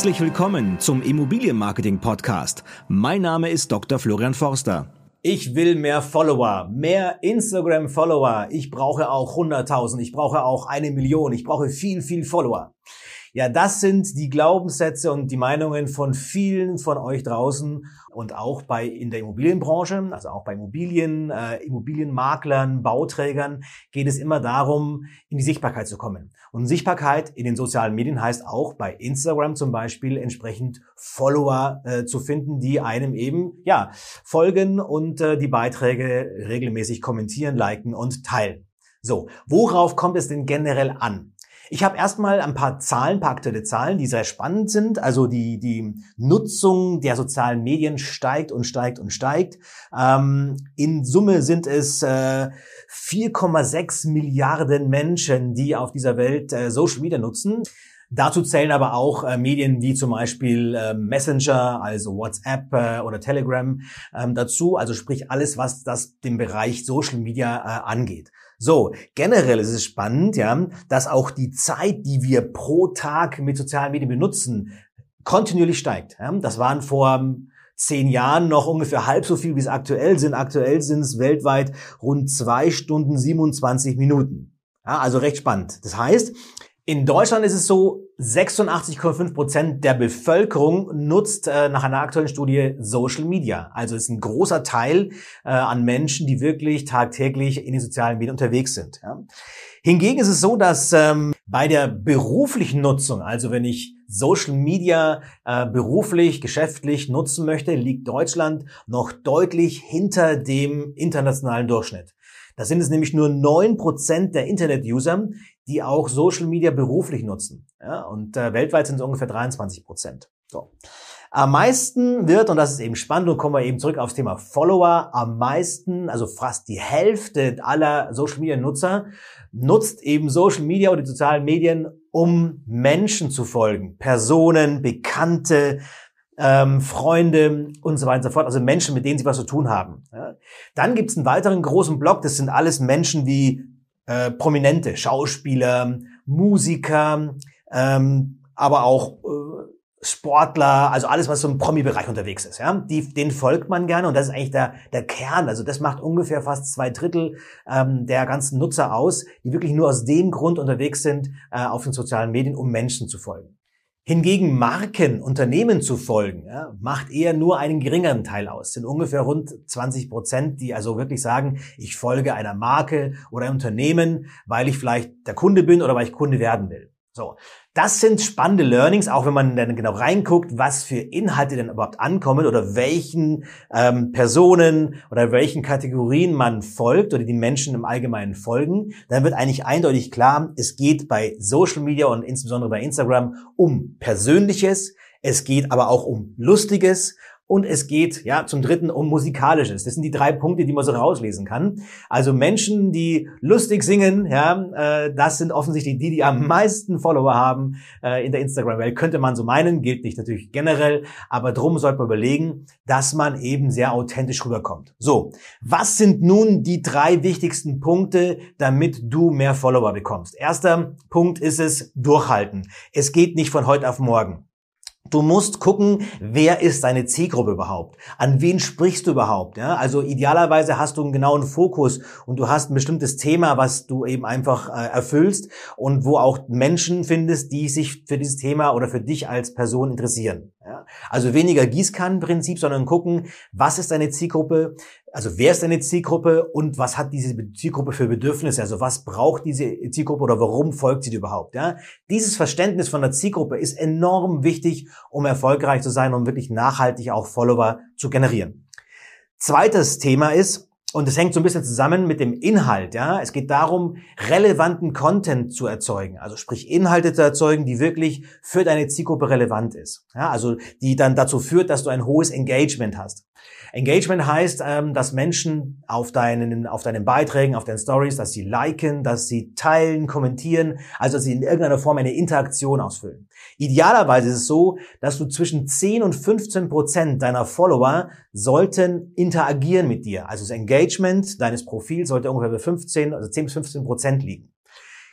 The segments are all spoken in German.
Herzlich willkommen zum Immobilienmarketing Podcast. Mein Name ist Dr. Florian Forster. Ich will mehr Follower, mehr Instagram-Follower. Ich brauche auch 100.000, ich brauche auch eine Million, ich brauche viel, viel Follower. Ja, das sind die Glaubenssätze und die Meinungen von vielen von euch draußen und auch bei in der Immobilienbranche, also auch bei Immobilien, äh, Immobilienmaklern, Bauträgern geht es immer darum, in die Sichtbarkeit zu kommen. Und Sichtbarkeit in den sozialen Medien heißt auch bei Instagram zum Beispiel entsprechend Follower äh, zu finden, die einem eben ja folgen und äh, die Beiträge regelmäßig kommentieren, liken und teilen. So, worauf kommt es denn generell an? Ich habe erstmal ein paar Zahlen, ein paar aktuelle Zahlen, die sehr spannend sind. Also die, die Nutzung der sozialen Medien steigt und steigt und steigt. Ähm, in Summe sind es äh, 4,6 Milliarden Menschen, die auf dieser Welt äh, Social Media nutzen. Dazu zählen aber auch äh, Medien wie zum Beispiel äh, Messenger, also WhatsApp äh, oder Telegram ähm, dazu. Also sprich alles, was das den Bereich Social Media äh, angeht. So, generell ist es spannend, ja, dass auch die Zeit, die wir pro Tag mit sozialen Medien benutzen, kontinuierlich steigt. Ja. Das waren vor zehn Jahren noch ungefähr halb so viel, wie es aktuell sind. Aktuell sind es weltweit rund zwei Stunden 27 Minuten. Ja, also recht spannend. Das heißt, in Deutschland ist es so, 86,5 Prozent der Bevölkerung nutzt äh, nach einer aktuellen Studie Social Media. Also ist ein großer Teil äh, an Menschen, die wirklich tagtäglich in den sozialen Medien unterwegs sind. Ja. Hingegen ist es so, dass ähm, bei der beruflichen Nutzung, also wenn ich Social Media äh, beruflich, geschäftlich nutzen möchte, liegt Deutschland noch deutlich hinter dem internationalen Durchschnitt. Das sind es nämlich nur neun Prozent der Internet-User, die auch Social Media beruflich nutzen. Ja, und äh, weltweit sind es ungefähr 23 Prozent. So. Am meisten wird, und das ist eben spannend, und kommen wir eben zurück aufs Thema Follower, am meisten, also fast die Hälfte aller Social Media Nutzer, nutzt eben Social Media oder die sozialen Medien, um Menschen zu folgen. Personen, Bekannte, ähm, Freunde und so weiter und so fort, also Menschen, mit denen sie was zu tun haben. Ja. Dann gibt es einen weiteren großen Block, das sind alles Menschen wie äh, Prominente, Schauspieler, Musiker, ähm, aber auch äh, Sportler, also alles, was so im Promi-Bereich unterwegs ist, ja, die, den folgt man gerne und das ist eigentlich der, der Kern. Also das macht ungefähr fast zwei Drittel ähm, der ganzen Nutzer aus, die wirklich nur aus dem Grund unterwegs sind äh, auf den sozialen Medien, um Menschen zu folgen. Hingegen Marken, Unternehmen zu folgen, ja, macht eher nur einen geringeren Teil aus. Sind ungefähr rund 20 Prozent, die also wirklich sagen, ich folge einer Marke oder einem Unternehmen, weil ich vielleicht der Kunde bin oder weil ich Kunde werden will. So, das sind spannende Learnings, auch wenn man dann genau reinguckt, was für Inhalte denn überhaupt ankommen oder welchen ähm, Personen oder welchen Kategorien man folgt oder die Menschen im Allgemeinen folgen, dann wird eigentlich eindeutig klar, es geht bei Social Media und insbesondere bei Instagram um Persönliches, es geht aber auch um Lustiges und es geht ja zum dritten um musikalisches. Das sind die drei Punkte, die man so rauslesen kann. Also Menschen, die lustig singen, ja, äh, das sind offensichtlich die, die am meisten Follower haben äh, in der Instagram-Welt. Könnte man so meinen, gilt nicht natürlich generell, aber drum sollte man überlegen, dass man eben sehr authentisch rüberkommt. So, was sind nun die drei wichtigsten Punkte, damit du mehr Follower bekommst? Erster Punkt ist es durchhalten. Es geht nicht von heute auf morgen. Du musst gucken, wer ist deine Zielgruppe überhaupt? An wen sprichst du überhaupt? Ja, also idealerweise hast du einen genauen Fokus und du hast ein bestimmtes Thema, was du eben einfach äh, erfüllst und wo auch Menschen findest, die sich für dieses Thema oder für dich als Person interessieren. Ja, also weniger Gießkannenprinzip, sondern gucken, was ist deine Zielgruppe? Also wer ist deine Zielgruppe und was hat diese Zielgruppe für Bedürfnisse? Also was braucht diese Zielgruppe oder warum folgt sie dir überhaupt? Ja? Dieses Verständnis von der Zielgruppe ist enorm wichtig, um erfolgreich zu sein, um wirklich nachhaltig auch Follower zu generieren. Zweites Thema ist, und es hängt so ein bisschen zusammen mit dem Inhalt, ja. Es geht darum, relevanten Content zu erzeugen. Also sprich Inhalte zu erzeugen, die wirklich für deine Zielgruppe relevant ist. Ja, also die dann dazu führt, dass du ein hohes Engagement hast. Engagement heißt, ähm, dass Menschen auf deinen, auf deinen Beiträgen, auf deinen Stories, dass sie liken, dass sie teilen, kommentieren, also dass sie in irgendeiner Form eine Interaktion ausfüllen. Idealerweise ist es so, dass du zwischen 10 und 15 Prozent deiner Follower sollten interagieren mit dir. Also das Engagement deines Profils sollte ungefähr bei 15, also 10 bis 15 Prozent liegen.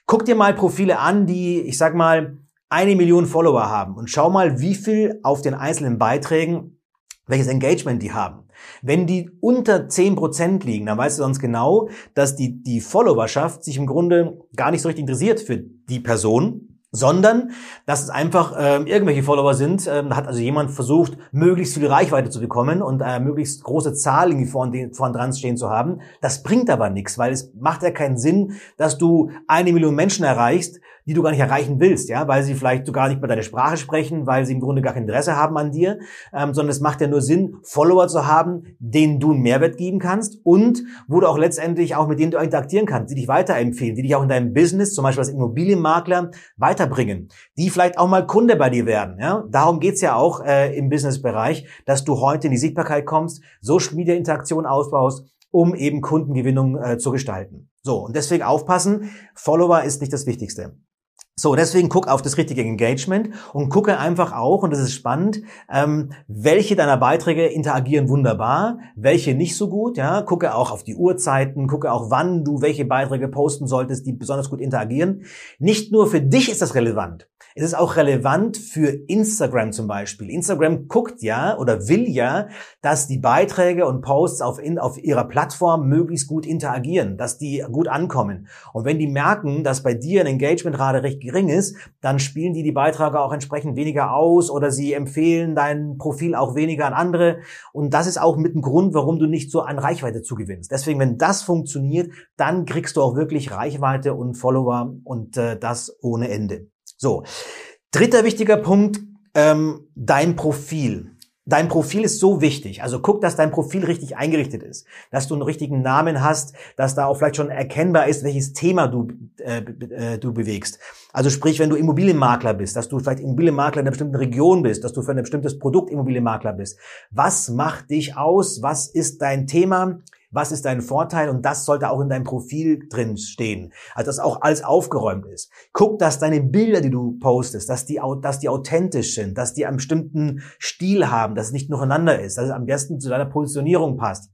Guck dir mal Profile an, die, ich sag mal, eine Million Follower haben und schau mal, wie viel auf den einzelnen Beiträgen, welches Engagement die haben. Wenn die unter 10% liegen, dann weißt du sonst genau, dass die, die Followerschaft sich im Grunde gar nicht so richtig interessiert für die Person, sondern dass es einfach äh, irgendwelche Follower sind. Ähm, da hat also jemand versucht, möglichst viel Reichweite zu bekommen und äh, möglichst große Zahl irgendwie vorn, dran stehen zu haben. Das bringt aber nichts, weil es macht ja keinen Sinn, dass du eine Million Menschen erreichst, die du gar nicht erreichen willst, ja, weil sie vielleicht sogar nicht mehr deine Sprache sprechen, weil sie im Grunde gar kein Interesse haben an dir, ähm, sondern es macht ja nur Sinn, Follower zu haben, denen du einen Mehrwert geben kannst und wo du auch letztendlich auch mit denen du interagieren kannst, die dich weiterempfehlen, die dich auch in deinem Business, zum Beispiel als Immobilienmakler, weiterbringen, die vielleicht auch mal Kunde bei dir werden, ja. Darum geht's ja auch äh, im Businessbereich, dass du heute in die Sichtbarkeit kommst, Social Media ausbaust, um eben Kundengewinnung äh, zu gestalten. So, und deswegen aufpassen, Follower ist nicht das Wichtigste. So, deswegen guck auf das richtige Engagement und gucke einfach auch, und das ist spannend, ähm, welche deiner Beiträge interagieren wunderbar, welche nicht so gut, ja, gucke auch auf die Uhrzeiten, gucke auch, wann du welche Beiträge posten solltest, die besonders gut interagieren. Nicht nur für dich ist das relevant, es ist auch relevant für Instagram zum Beispiel. Instagram guckt ja oder will ja, dass die Beiträge und Posts auf, in, auf ihrer Plattform möglichst gut interagieren, dass die gut ankommen. Und wenn die merken, dass bei dir eine Engagementrate recht gering ist, dann spielen die die Beiträge auch entsprechend weniger aus oder sie empfehlen dein Profil auch weniger an andere. Und das ist auch mit ein Grund, warum du nicht so an Reichweite zugewinnst. Deswegen, wenn das funktioniert, dann kriegst du auch wirklich Reichweite und Follower und äh, das ohne Ende. So, dritter wichtiger Punkt, ähm, dein Profil. Dein Profil ist so wichtig. Also guck, dass dein Profil richtig eingerichtet ist, dass du einen richtigen Namen hast, dass da auch vielleicht schon erkennbar ist, welches Thema du, äh, äh, du bewegst. Also sprich, wenn du Immobilienmakler bist, dass du vielleicht Immobilienmakler in einer bestimmten Region bist, dass du für ein bestimmtes Produkt Immobilienmakler bist. Was macht dich aus? Was ist dein Thema? Was ist dein Vorteil? Und das sollte auch in deinem Profil drin stehen. Also, dass auch alles aufgeräumt ist. Guck, dass deine Bilder, die du postest, dass die, dass die authentisch sind, dass die einen bestimmten Stil haben, dass es nicht durcheinander ist, dass es am besten zu deiner Positionierung passt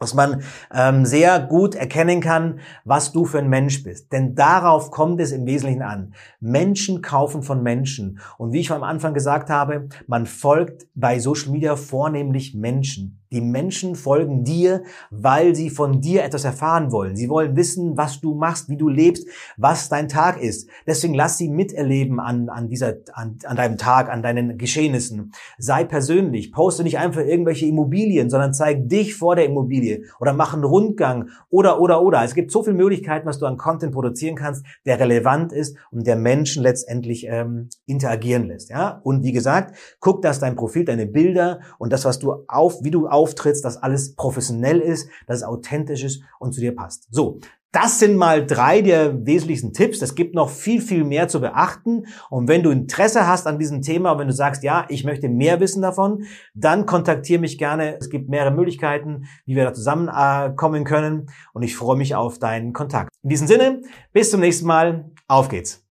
dass man ähm, sehr gut erkennen kann, was du für ein Mensch bist. Denn darauf kommt es im Wesentlichen an. Menschen kaufen von Menschen. Und wie ich am Anfang gesagt habe, man folgt bei Social Media vornehmlich Menschen. Die Menschen folgen dir, weil sie von dir etwas erfahren wollen. Sie wollen wissen, was du machst, wie du lebst, was dein Tag ist. Deswegen lass sie miterleben an, an, dieser, an, an deinem Tag, an deinen Geschehnissen. Sei persönlich. Poste nicht einfach irgendwelche Immobilien, sondern zeig dich vor der Immobilie oder mach einen Rundgang oder, oder, oder. Es gibt so viele Möglichkeiten, was du an Content produzieren kannst, der relevant ist und der Menschen letztendlich ähm, interagieren lässt. Ja? Und wie gesagt, guck, dass dein Profil, deine Bilder und das, was du auf, wie du auf auftrittst, dass alles professionell ist, dass es authentisch ist und zu dir passt. So, das sind mal drei der wesentlichsten Tipps. Es gibt noch viel, viel mehr zu beachten. Und wenn du Interesse hast an diesem Thema, wenn du sagst, ja, ich möchte mehr wissen davon, dann kontaktiere mich gerne. Es gibt mehrere Möglichkeiten, wie wir da zusammenkommen können. Und ich freue mich auf deinen Kontakt. In diesem Sinne, bis zum nächsten Mal. Auf geht's.